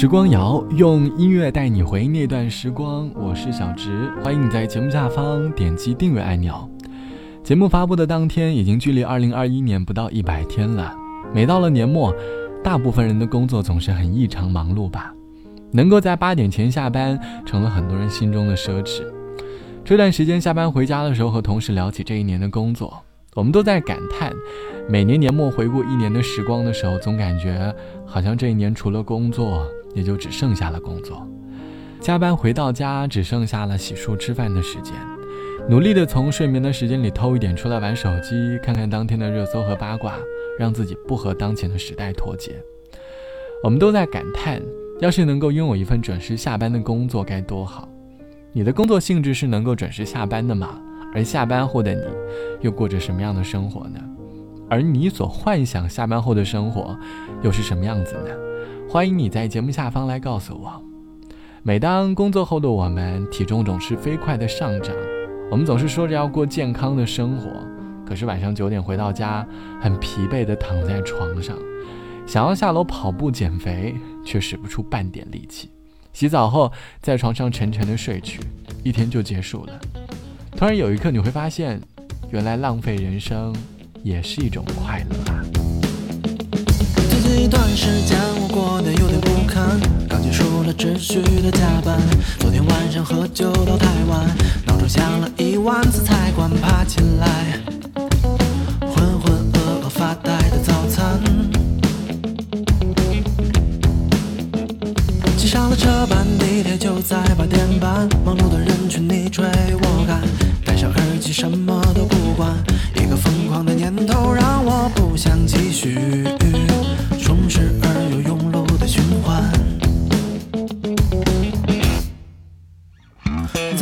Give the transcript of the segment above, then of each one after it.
时光谣用音乐带你回那段时光，我是小植，欢迎你在节目下方点击订阅按钮。节目发布的当天，已经距离二零二一年不到一百天了。每到了年末，大部分人的工作总是很异常忙碌吧？能够在八点前下班，成了很多人心中的奢侈。这段时间下班回家的时候，和同事聊起这一年的工作。我们都在感叹，每年年末回顾一年的时光的时候，总感觉好像这一年除了工作，也就只剩下了工作。加班回到家，只剩下了洗漱吃饭的时间，努力的从睡眠的时间里偷一点出来玩手机，看看当天的热搜和八卦，让自己不和当前的时代脱节。我们都在感叹，要是能够拥有一份准时下班的工作该多好。你的工作性质是能够准时下班的吗？而下班后的你，又过着什么样的生活呢？而你所幻想下班后的生活，又是什么样子呢？欢迎你在节目下方来告诉我。每当工作后的我们体重总是飞快的上涨，我们总是说着要过健康的生活，可是晚上九点回到家，很疲惫的躺在床上，想要下楼跑步减肥，却使不出半点力气。洗澡后在床上沉沉的睡去，一天就结束了。突然有一刻，你会发现，原来浪费人生也是一种快乐啊！最近一段时间，过得有点不堪，刚结束了持续的加班。昨天晚上喝酒到太晚，闹钟响了一万次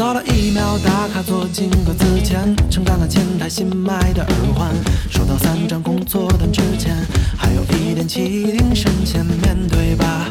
早了一秒打卡坐进格子前，称赞了前台新买的耳环，收到三张工作单之前，还有一点气定神闲。面对吧，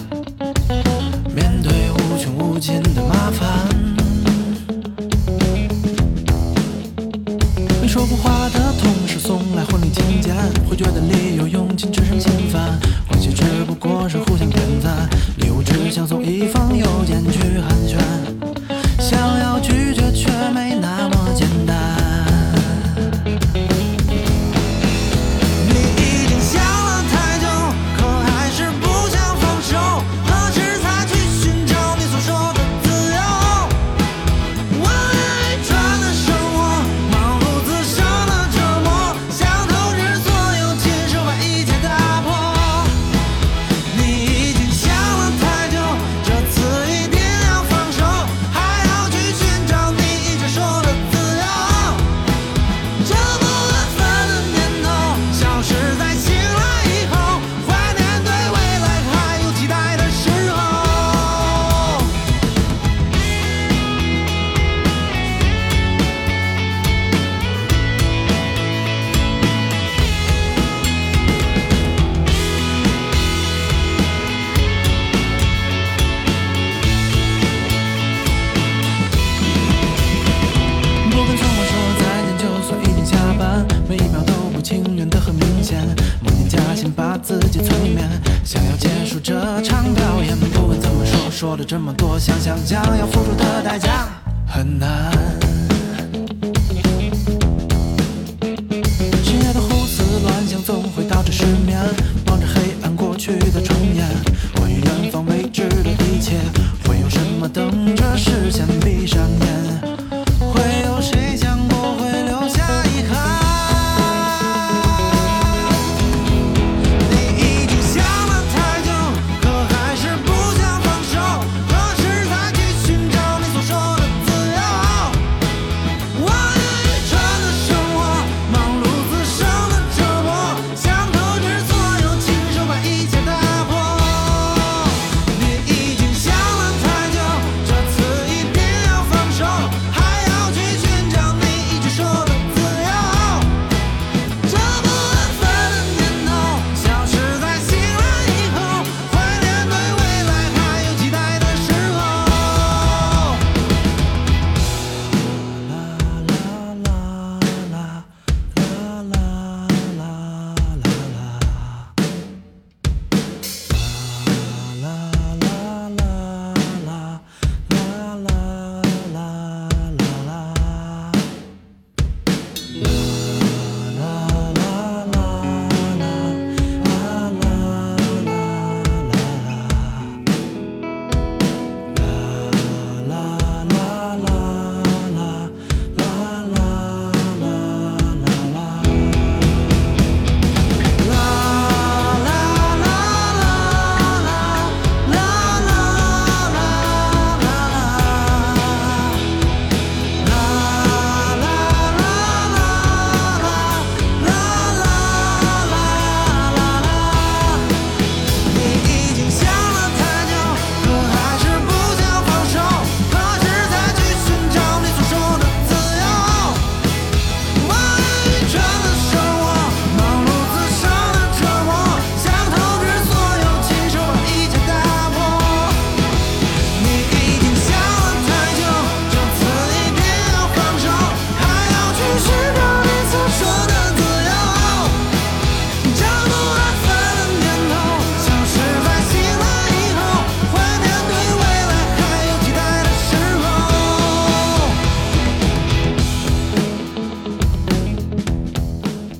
么多，想想将要付出的代价。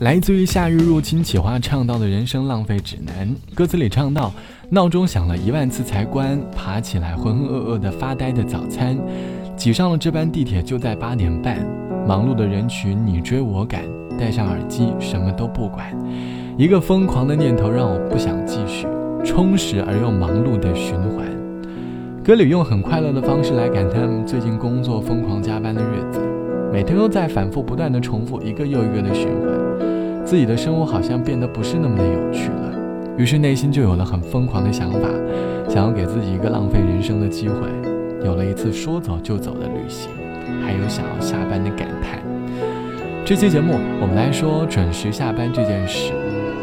来自于《夏日入侵企划》唱到的人生浪费指南。歌词里唱到：闹钟响了一万次才关，爬起来浑浑噩噩的发呆的早餐，挤上了这班地铁就在八点半。忙碌的人群你追我赶，戴上耳机什么都不管。一个疯狂的念头让我不想继续，充实而又忙碌的循环。歌里用很快乐的方式来感叹最近工作疯狂加班的日子，每天都在反复不断的重复一个又一个的循环。自己的生活好像变得不是那么的有趣了，于是内心就有了很疯狂的想法，想要给自己一个浪费人生的机会，有了一次说走就走的旅行，还有想要下班的感叹。这期节目我们来说准时下班这件事。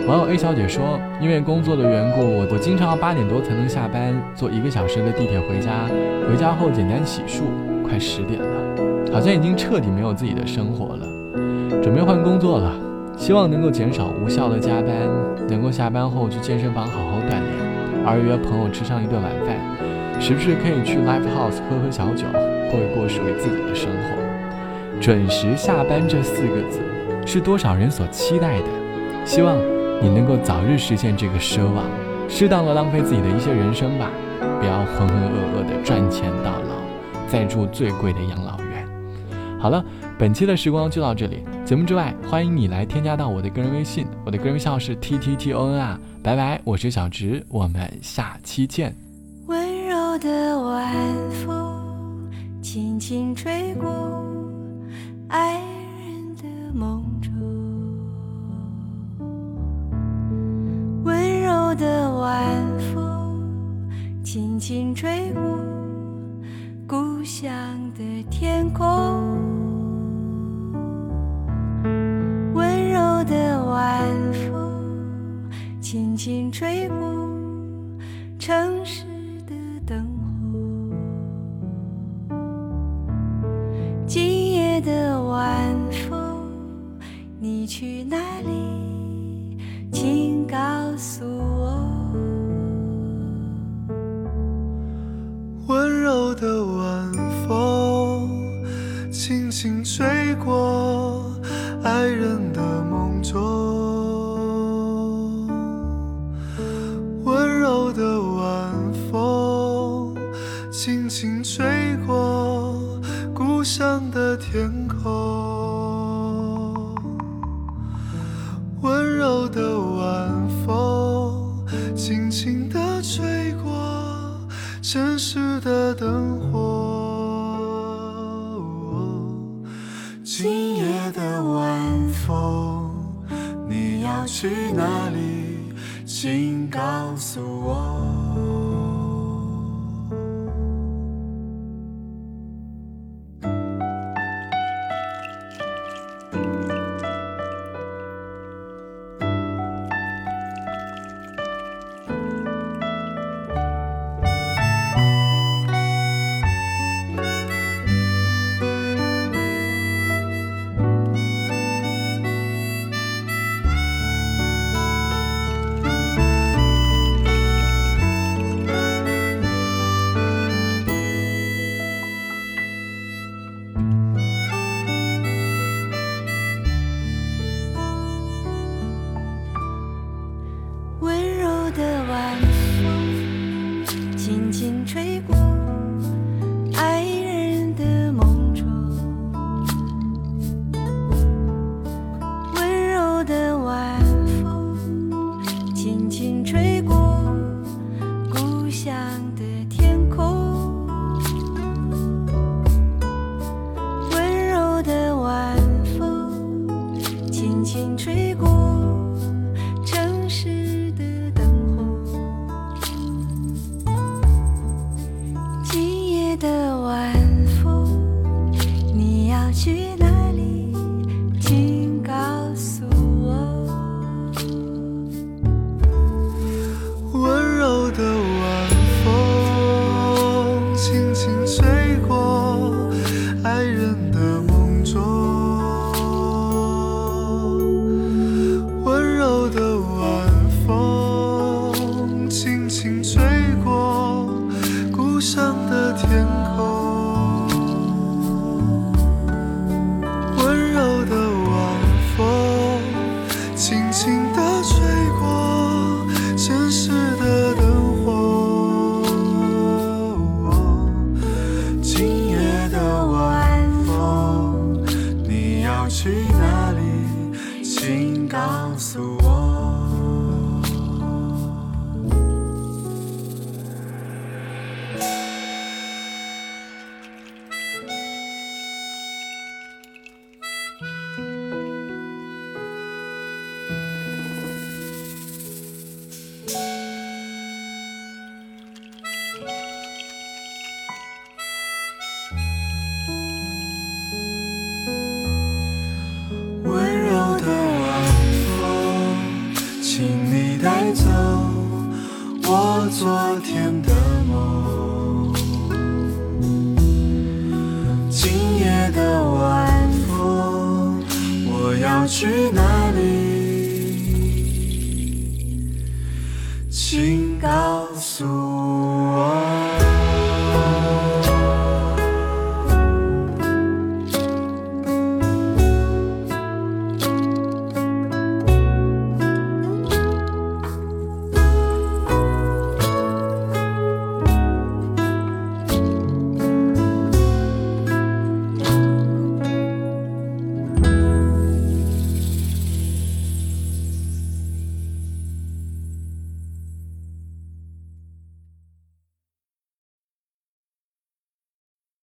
网友 A 小姐说，因为工作的缘故，我我经常要八点多才能下班，坐一个小时的地铁回家，回家后简单洗漱，快十点了，好像已经彻底没有自己的生活了，准备换工作了。希望能够减少无效的加班，能够下班后去健身房好好锻炼，而约朋友吃上一顿晚饭，时不时可以去 live house 喝喝小酒，过一过属于自己的生活。准时下班这四个字，是多少人所期待的？希望你能够早日实现这个奢望，适当的浪费自己的一些人生吧，不要浑浑噩噩的赚钱到老，再住最贵的养老院。好了。本期的时光就到这里。节目之外，欢迎你来添加到我的个人微信，我的个人微信号是 t t t o n 啊。拜拜，我是小直，我们下期见。温柔的晚风轻轻吹过爱人的梦中，温柔的晚风轻轻吹过故乡的天空。今夜的晚风，你去哪里？请告诉我。温柔的晚风，轻轻吹过爱人的梦。中温柔的晚风，轻轻吹的晚风。你要去哪里？请告诉我。的晚风轻轻吹过昨天的梦。今夜的晚风，我要去哪里？请告。